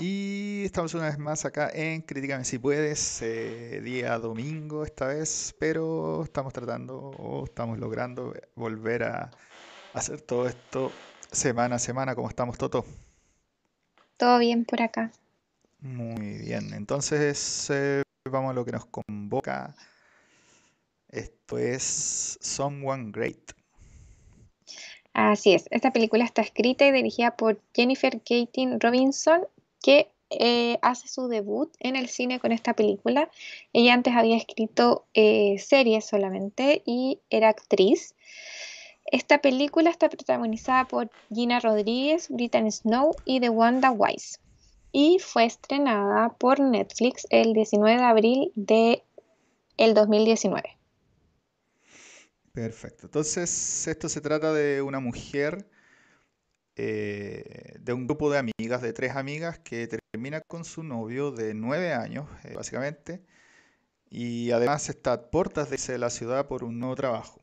Y estamos una vez más acá en Críticame si puedes, eh, día domingo esta vez, pero estamos tratando o estamos logrando volver a hacer todo esto semana a semana. ¿Cómo estamos, Toto? Todo bien por acá. Muy bien, entonces eh, vamos a lo que nos convoca. Esto es Someone Great. Así es, esta película está escrita y dirigida por Jennifer Katin Robinson, que eh, hace su debut en el cine con esta película. Ella antes había escrito eh, series solamente y era actriz. Esta película está protagonizada por Gina Rodríguez, Brittany Snow y The Wanda Wise. Y fue estrenada por Netflix el 19 de abril de el 2019. Perfecto. Entonces, esto se trata de una mujer, eh, de un grupo de amigas, de tres amigas, que termina con su novio de nueve años, eh, básicamente, y además está a puertas de la ciudad por un nuevo trabajo.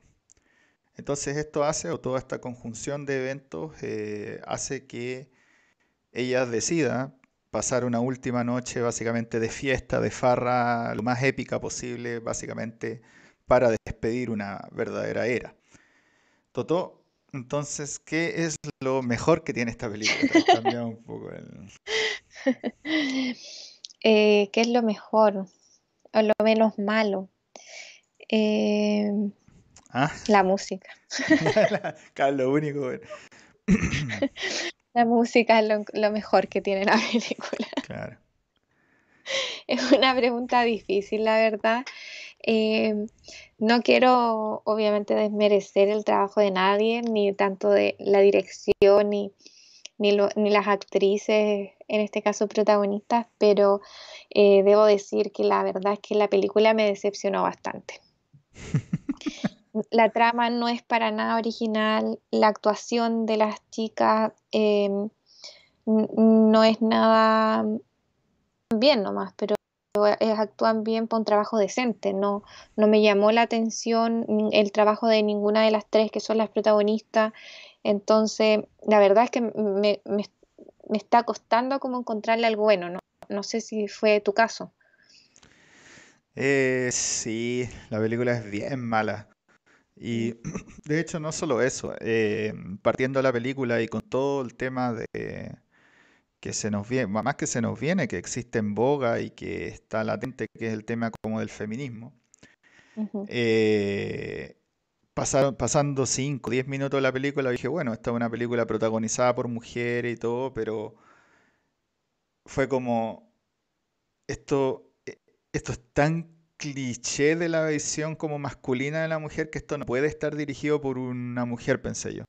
Entonces esto hace, o toda esta conjunción de eventos, eh, hace que ella decida pasar una última noche básicamente de fiesta, de farra, lo más épica posible, básicamente para despedir una verdadera era. Toto, entonces, ¿qué es lo mejor que tiene esta película? un poco eh, ¿Qué es lo mejor? O lo menos malo. Eh, ¿Ah? La música. lo único. la música es lo, mejor que tiene la película. Claro. Es una pregunta difícil, la verdad. Eh, no quiero, obviamente, desmerecer el trabajo de nadie, ni tanto de la dirección, ni, ni, las actrices, en este caso protagonistas, pero eh, debo decir que la verdad es que la película me decepcionó bastante. la trama no es para nada original, la actuación de las chicas em, no es nada bien nomás, pero actúan bien para un trabajo decente. No, no me llamó la atención el trabajo de ninguna de las tres que son las protagonistas. Entonces, la verdad es que me, está costando como encontrarle algo bueno. No, no sé si fue tu caso. Eh, sí, la película es bien mala. Y de hecho, no solo eso, eh, partiendo de la película y con todo el tema de que se nos viene, más que se nos viene, que existe en boga y que está latente, que es el tema como del feminismo. Eh, pasando 5, 10 minutos de la película, dije, bueno, esta es una película protagonizada por mujeres y todo, pero fue como, esto, e, esto es tan cliché de la visión como masculina de la mujer que esto no puede estar dirigido por una mujer, pensé yo.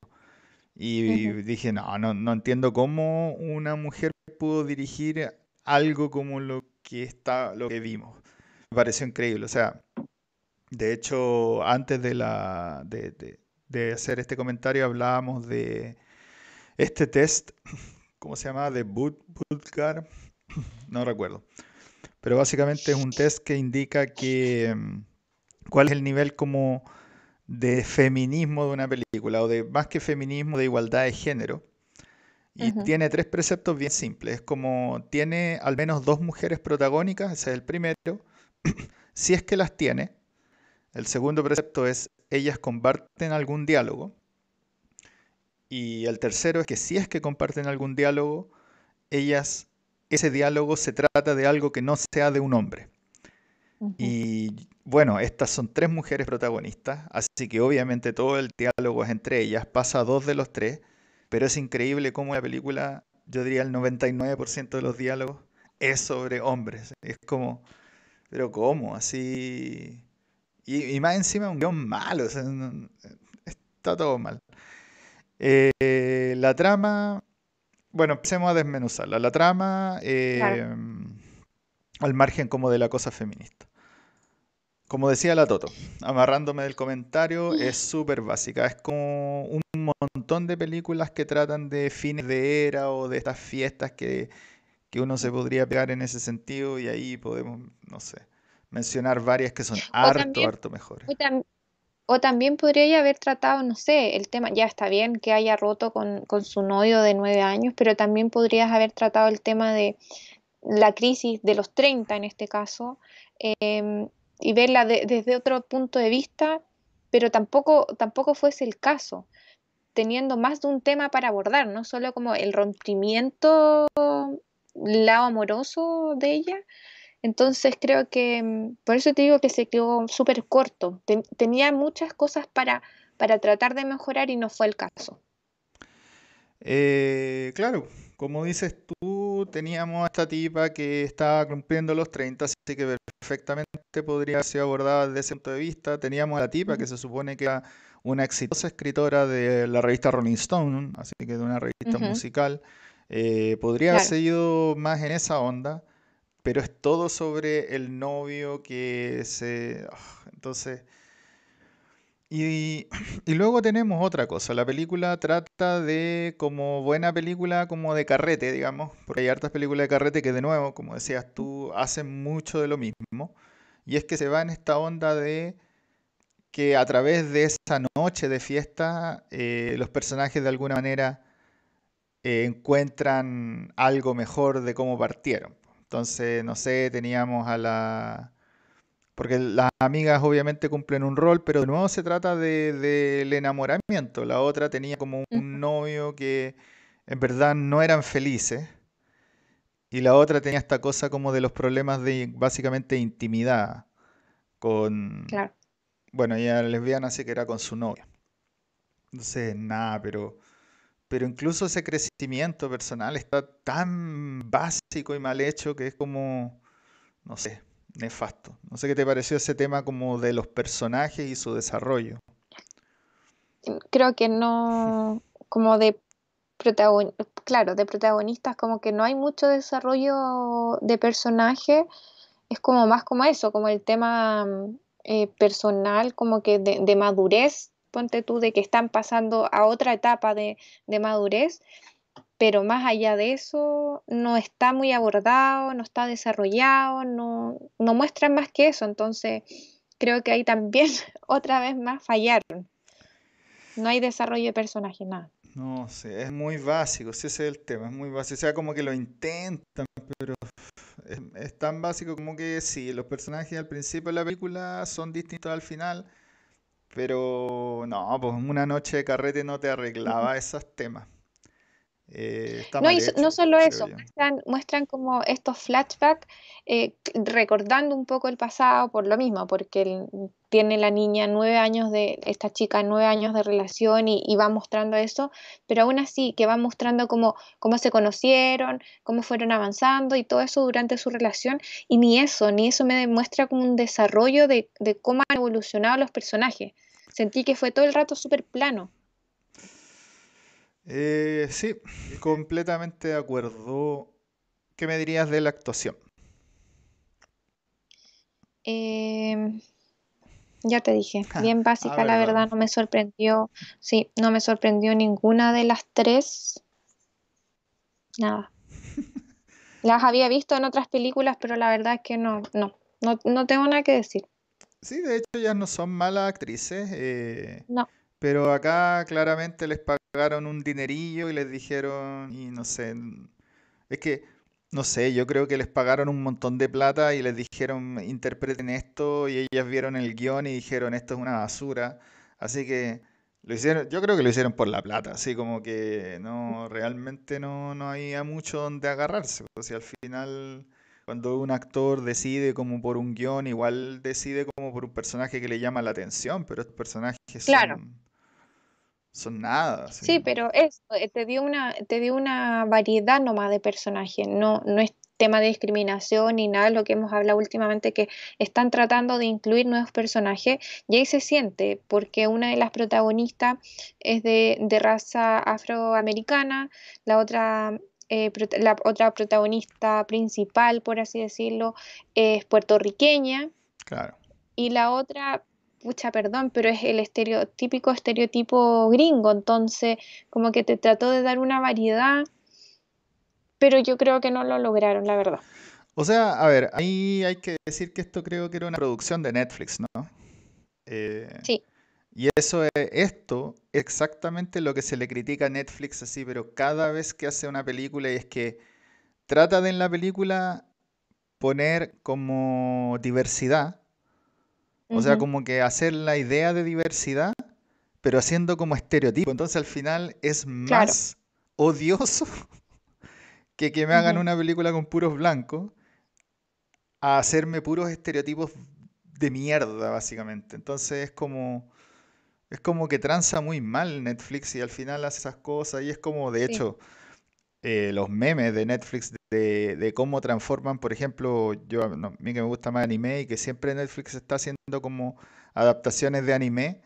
Y dije, no, no, no entiendo cómo una mujer pudo dirigir algo como lo que está, lo que vimos. Me pareció increíble. O sea, de hecho, antes de la de, de, hacer este comentario hablábamos de este test, ¿cómo se llama? De Budgar, no recuerdo. Pero básicamente es un test que indica que mm, cuál es el nivel como de feminismo de una película, o de más que feminismo, de igualdad de género. Y tiene tres preceptos bien simples. Es como tiene al menos dos mujeres protagónicas, ese es el primero. si es que las tiene. El segundo precepto es ellas comparten algún diálogo. Y el tercero es que si es que comparten algún diálogo, ellas, ese diálogo se trata de algo que no sea de un hombre. Y bueno, estas son tres mujeres protagonistas, así que obviamente todo el diálogo es entre ellas, pasa a dos de los tres, pero es increíble cómo la película, yo diría el 99% de los diálogos es sobre hombres. Es como, pero ¿cómo? Así... Y, más encima un guion malo, está todo mal. Eh, la trama, bueno, empecemos a desmenuzarla. La trama, eh, al margen como de la cosa feminista. Como decía la Toto, amarrándome del comentario, es súper básica. Es como un montón de películas que tratan de fines de era o de estas fiestas que, uno se podría pegar en ese sentido y ahí podemos, no sé, mencionar varias que son harto, harto mejores. O también podría haber tratado, no sé, el tema, ya está bien que haya roto con, con su novio de nueve años, pero también podrías haber tratado el tema de la crisis de los 30 en este caso, em, y verla desde otro punto de vista, pero tampoco, tampoco fuese el caso, teniendo más de un tema para abordar, no solo como el rompimiento, lado amoroso de ella. Entonces creo que, em, por eso te digo que se quedó súper corto. tenía muchas cosas para, para tratar de mejorar y no fue el caso. Eh, claro, como dices tú, teníamos a esta tipa que estaba cumpliendo los 30, así que perfectamente podría ser abordada desde ese punto de vista. Teníamos a la tipa que se supone que era una exitosa escritora de la revista Rolling Stone, así que de una revista musical. Eh, podría haber seguido más en esa onda, pero es todo sobre el novio que se... Ah, entonces y, luego tenemos otra cosa, la película trata de, como buena película, como de carrete, digamos, porque hay hartas películas de carrete que de nuevo, como decías tú, hacen mucho de lo mismo, y es que se va en esta onda de que a través de esa noche de fiesta, eh, los personajes de alguna manera eh, encuentran algo mejor de cómo partieron. Entonces, no sé, teníamos a la porque las amigas obviamente cumplen un rol, pero de nuevo se trata del enamoramiento. La otra tenía como un novio que en verdad no eran felices. Y la otra tenía esta cosa como de los problemas de básicamente intimidad con... Claro. Bueno, ella lesbiana, así que era con su novio. Entonces, nada, pero... Pero incluso ese crecimiento personal está tan básico y mal hecho que es como... No sé, nefasto. No sé qué te pareció ese tema como de los personajes y su desarrollo. Creo que no, como de protagonistas, claro, de protagonistas como que no hay mucho desarrollo de personaje, es como más como eso, como el tema eh, personal, como que de, madurez, ponte tú, de que están pasando a otra etapa de, de madurez pero más allá de eso no está muy abordado, no está desarrollado, no, no muestra más que eso. Entonces, creo que ahí también otra vez más fallaron. No hay desarrollo de personaje, nada. No sé, es muy básico, ese es el tema, es muy básico. O sea, como que lo intentan, pero es, tan básico como que sí, los personajes al principio de la película son distintos al final, pero no, pues una noche de carrete no te arreglaba esos temas. Eh, no, y no solo eso, muestran, como estos flashbacks eh, recordando un poco el pasado por lo mismo, porque tiene la niña nueve años de, esta chica nueve años de relación y, va mostrando eso, pero aún así que va mostrando cómo, cómo se conocieron, cómo fueron avanzando y todo eso durante su relación, y ni eso, ni eso me demuestra como un desarrollo de, de cómo han evolucionado los personajes. Sentí que fue todo el rato súper plano. Eh, sí, completamente de acuerdo. ¿Qué me dirías de la actuación? Em, ya te dije, bien básica, la verdad, no me sorprendió. Sí, no me sorprendió ninguna de las tres. Nada. Las había visto en otras películas, pero la verdad es que no, no, no, tengo nada que decir. Sí, de hecho, ellas no son malas actrices. Eh, no. Pero acá claramente les pagaron un dinerillo y les dijeron, y no sé, es que, no sé, yo creo que les pagaron un montón de plata y les dijeron, interpreten esto, y ellas vieron el guion y dijeron, esto es una basura. Así que lo hicieron, yo creo que lo hicieron por la plata, así como que no, realmente no, no había mucho donde agarrarse. O sea, al final, cuando un actor decide como por un guion, igual decide como por un personaje que le llama la atención, pero estos personajes claro son nada. Sí, pero eso, eh, te dio una, te dio una variedad nomás de personajes, no, no es tema de discriminación ni nada de lo que hemos hablado últimamente, que están tratando de incluir nuevos personajes, y ahí se siente, porque una de las protagonistas es de, raza afroamericana, la otra, eh, la otra protagonista principal, por así decirlo, es puertorriqueña. Claro. Y la otra pucha, perdón, pero es el estereotípico estereotipo gringo, entonces como que te trató de dar una variedad, pero yo creo que no lo lograron, la verdad. O sea, a ver, ahí hay que decir que esto creo que era una producción de Netflix, ¿no? Eh, sí. Y eso es esto, exactamente lo que se le critica a Netflix así, pero cada vez que hace una película y es que trata de en la película poner como diversidad, o sea, como que hacer la idea de diversidad, pero haciendo como estereotipo. Entonces al final es más odioso que que me hagan una película con puros blancos a hacerme puros estereotipos de mierda, básicamente. Entonces es como, es como que tranza muy mal Netflix y al final hace esas cosas. Y es como, de hecho, eh, los memes de Netflix de, cómo transforman, por ejemplo, yo a mí que me gusta más anime y que siempre Netflix está haciendo como adaptaciones de anime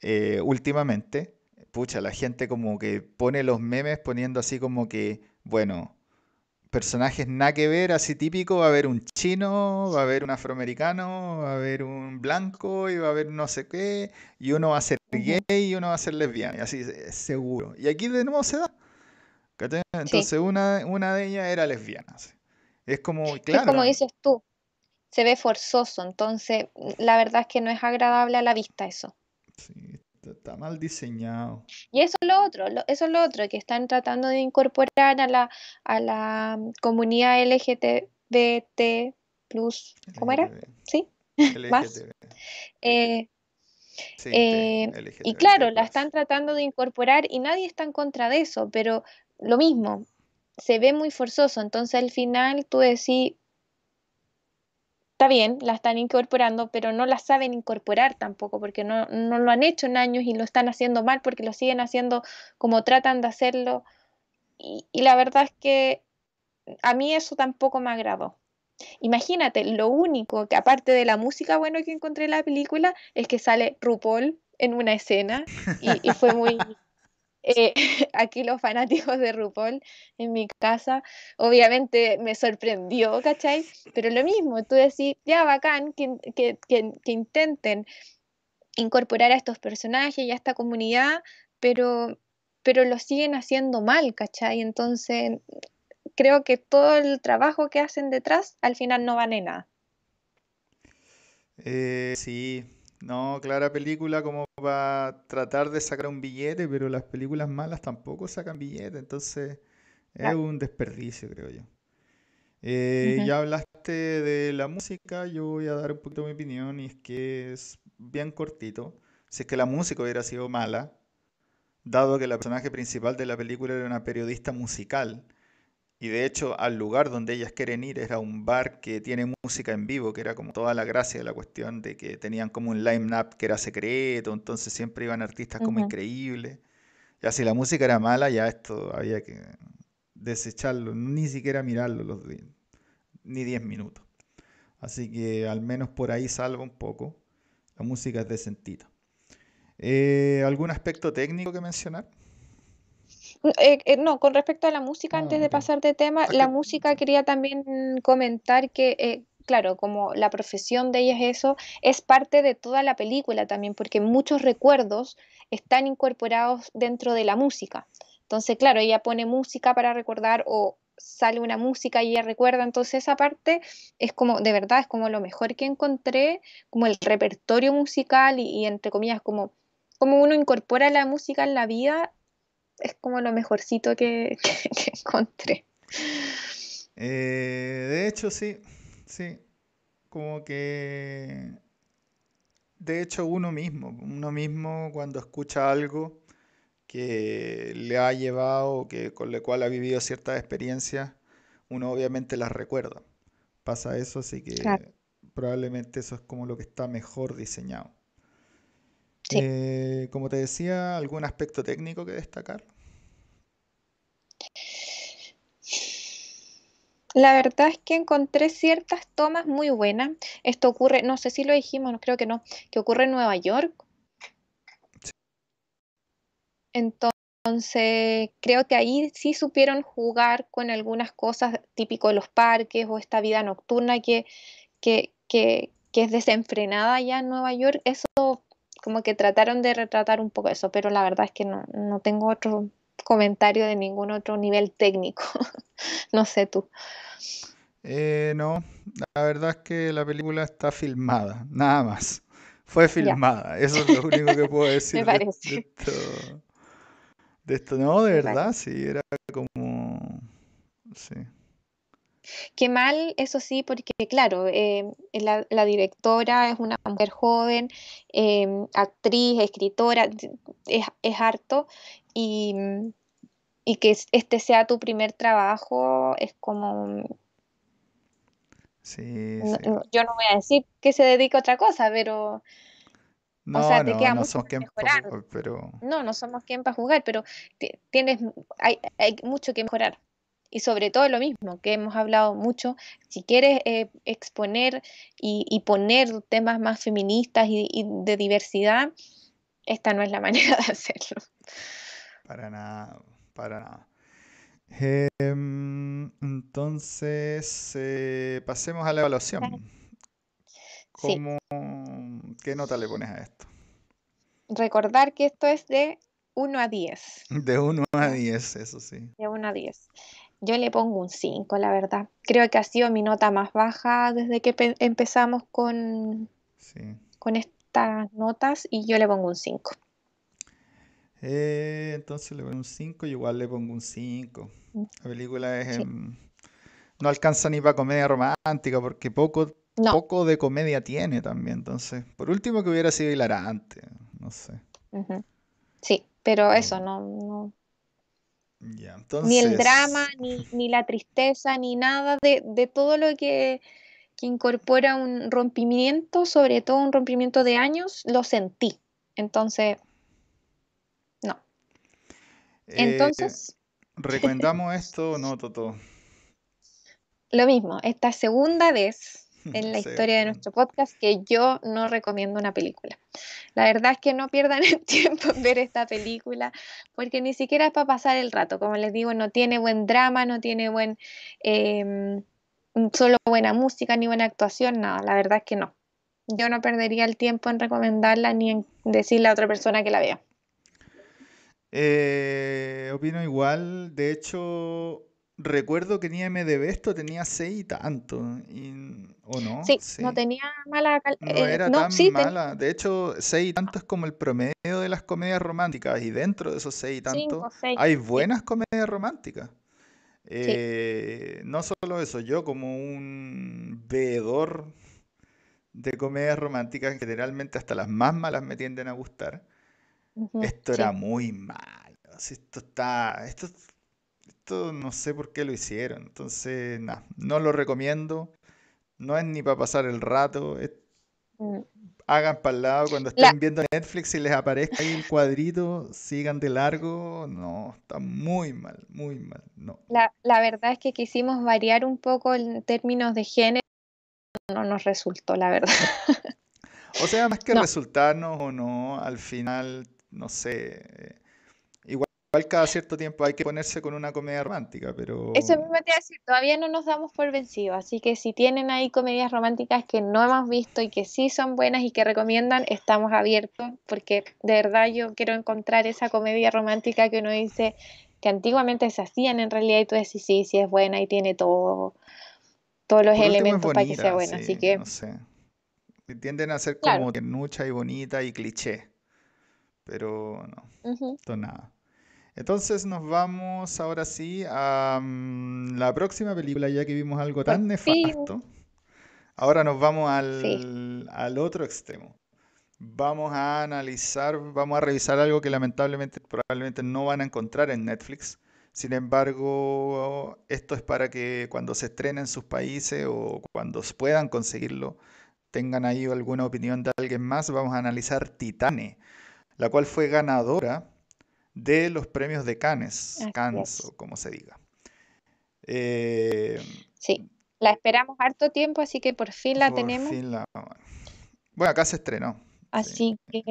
eh, últimamente. Pucha, la gente como que pone los memes poniendo así como que, bueno, personajes nada que ver, así típico, va a haber un chino, va a haber un afroamericano, va a haber un blanco y va a haber no sé qué, y uno va a ser gay y uno va a ser lesbiana, y así seguro. Y aquí de nuevo se da. Entonces una, una de ellas era lesbiana. Es como, claro. Es como dices tú, se ve forzoso, entonces la verdad es que no es agradable a la vista eso. Sí, está mal diseñado. Y eso es lo otro, eso es lo otro, que están tratando de incorporar a la, a la comunidad LGBT plus, ¿cómo era? ¿Sí? ¿Más? Eh, eh, y claro, la están tratando de incorporar y nadie está en contra de eso, pero lo mismo, se ve muy forzoso, entonces al final tú decís, está bien, la están incorporando, pero no la saben incorporar tampoco, porque no, lo han hecho en años y lo están haciendo mal porque lo siguen haciendo como tratan de hacerlo. Y, la verdad es que a mí eso tampoco me agradó. Imagínate, lo único que aparte de la música bueno que encontré en la película es que sale RuPaul en una escena y fue muy, eh, aquí los fanáticos de RuPaul en mi casa, obviamente me sorprendió, ¿cachai? Pero lo mismo, tú decís, ya bacán que, que, que, intenten incorporar a estos personajes y a esta comunidad, pero, pero lo siguen haciendo mal, ¿cachai? Entonces, creo que todo el trabajo que hacen detrás al final no vale nada. Eh, sí, no, clara película como va a tratar de sacar un billete, pero las películas malas tampoco sacan billete, entonces es un desperdicio, creo yo. Eh, ya hablaste de la música, yo voy a dar un poquito mi opinión y es que es bien cortito. Si es que la música hubiera sido mala, dado que el personaje principal de la película era una periodista musical, y de hecho, al lugar donde ellas quieren ir era un bar que tiene música en vivo, que era como toda la gracia de la cuestión de que tenían como un line-up que era secreto, entonces siempre iban artistas como increíbles. Ya si la música era mala, ya esto había que desecharlo, ni siquiera mirarlo los ni 10 minutos. Así que al menos por ahí salva un poco. La música es decentita. Eh, ¿Algún aspecto técnico que mencionar? Eh, eh, no, con respecto a la música, antes de pasar de tema, la música quería también comentar que, eh, claro, como la profesión de ella es eso, es parte de toda la película también, porque muchos recuerdos están incorporados dentro de la música. Entonces, claro, ella pone música para recordar o sale una música y ella recuerda, entonces esa parte es como, de verdad, es como lo mejor que encontré, como el repertorio musical y, y entre comillas, como, como uno incorpora la música en la vida es como lo mejorcito que, encontré. Eh, de hecho, sí, sí. Como que, de hecho, uno mismo, uno mismo cuando escucha algo que le ha llevado, que con lo cual ha vivido ciertas experiencias, uno obviamente las recuerda. Pasa eso, así que probablemente eso es como lo que está mejor diseñado. Eh, como te decía, ¿algún aspecto técnico que destacar? La verdad es que encontré ciertas tomas muy buenas. Esto ocurre, no sé si lo dijimos, no creo que no, que ocurre en Nueva York. Entonces, creo que ahí sí supieron jugar con algunas cosas típico de los parques o esta vida nocturna que, que, que, que es desenfrenada ya en Nueva York. Eso como que trataron de retratar un poco eso, pero la verdad es que no, no tengo otro comentario de ningún otro nivel técnico. no sé tú. Eh, no, la verdad es que la película está filmada, nada más. fue filmada. Eso es lo único que puedo decir Me de, parece. de esto. De esto, no, de Me verdad, parece. sí, era como. Sí. Qué mal, eso sí, porque claro, eh, la, la directora es una mujer joven, eh, actriz, escritora, es, es harto, y, y que es- este sea tu primer trabajo es como, Sí, no- sí. yo no voy a decir que se dedique a otra cosa, pero, o No, sea, te no, queda no mucho somos quien pa' mejorar. jugar, pero. No, no somos quien para jugar, pero ti- tienes, hay, hay mucho que mejorar. Y sobre todo lo mismo, que hemos hablado mucho, si quieres eh, exponer y, y poner temas más feministas y, y de diversidad, esta no es la manera de hacerlo. Para nada, para nada. Em, entonces, eh, pasemos a la evaluación. Sí, ¿Cómo, qué nota le pones a esto? recordar que esto es de 1 a 10, De 1 a ¿no? 10, eso sí. De 1 a 10. Yo le pongo un 5, la verdad. Creo que ha sido mi nota más baja desde que pe- empezamos con, Sí. con estas notas y yo le pongo un 5. Eh, entonces le pongo un 5 y igual le pongo un 5. La película es, Sí. em, no alcanza ni para comedia romántica porque poco, No. poco de comedia tiene también. Entonces, por último que hubiera sido hilarante, no sé. Sí, pero eso, No, no, ni el drama, ni, ni la tristeza, ni nada de, de todo lo que, que incorpora un rompimiento, sobre todo un rompimiento de años, lo sentí. Entonces, no. eh, Entonces, ¿recomendamos esto o no, Toto? lo mismo, esta segunda vez en la Sí, historia de nuestro podcast que yo no recomiendo una película. La verdad es que no pierdan el tiempo en ver esta película porque ni siquiera es para pasar el rato. Como les digo, no tiene buen drama, no tiene buen em, solo buena música ni buena actuación, nada. La verdad es que no. Yo no perdería el tiempo en recomendarla ni en decirle a otra persona que la vea. Eh, opino igual. De hecho, recuerdo que en IMDb esto tenía 6 y tanto. y- ¿o no? Sí, no tenía mala cal- No eh, era no, tan sí, mala. De hecho, 6 y tanto es como el promedio de las comedias románticas. Y dentro de esos 6 y tanto cinco, seis. hay Sí, buenas comedias románticas. Eh, no solo eso, yo como un veedor de comedias románticas, generalmente hasta las más malas me tienden a gustar. Esto era muy malo. Esto está, esto, esto no sé por qué lo hicieron. Entonces, nah, no lo recomiendo. No es ni para pasar el rato. es- Mm. hagan para el lado cuando La, estén viendo Netflix y les aparezca ahí el cuadrito, sigan de largo. No, está muy mal, muy mal. No. la, la verdad es que quisimos variar un poco en términos de género, no nos resultó, la verdad. O sea, más que No, resultarnos o no, al final, no sé. Igual, cada cierto tiempo hay que ponerse con una comedia romántica, pero eso mismo te iba a decir, todavía no nos damos por vencidos, así que si tienen ahí comedias románticas que no hemos visto y que sí son buenas y que recomiendan, estamos abiertos, porque de verdad yo quiero encontrar esa comedia romántica que uno dice que antiguamente se hacían en realidad y tú decís, sí, sí es buena y tiene todo, todos los elementos para que sea buena, así sí, que, no sé. Tienden a ser claro. como tiernucha y bonita y cliché, pero no, esto nada. Entonces nos vamos ahora sí a mm, la próxima película, ya que vimos algo tan nefasto. Ahora nos vamos sí. al, al otro extremo. Vamos a analizar, vamos a revisar algo que lamentablemente probablemente no van a encontrar en Netflix. Sin embargo, esto es para que cuando se estrene en sus países o cuando puedan conseguirlo, tengan ahí alguna opinión de alguien más. Vamos a analizar Titane, la cual fue ganadora de los premios de Cannes, Cannes es. o como se diga. Eh, Sí, la esperamos harto tiempo, así que por fin la por tenemos. fin la... Bueno, acá se estrenó, sí, Así que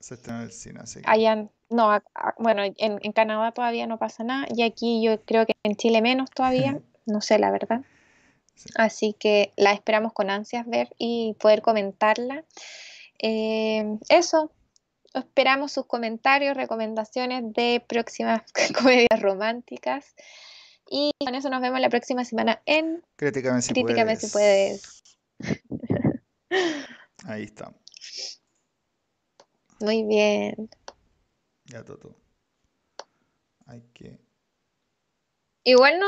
se estrenó en el cine, así que... allá, no, bueno, en, en Canadá todavía no pasa nada y aquí yo creo que en Chile menos todavía, no sé la verdad. Sí. Así que la esperamos con ansias ver y poder comentarla. Eh, eso, esperamos sus comentarios, recomendaciones de próximas comedias románticas. Y con eso nos vemos la próxima semana en Críticame si Críticame si puedes. Ahí está. Muy bien. Ya, Toto. Hay que... Igual no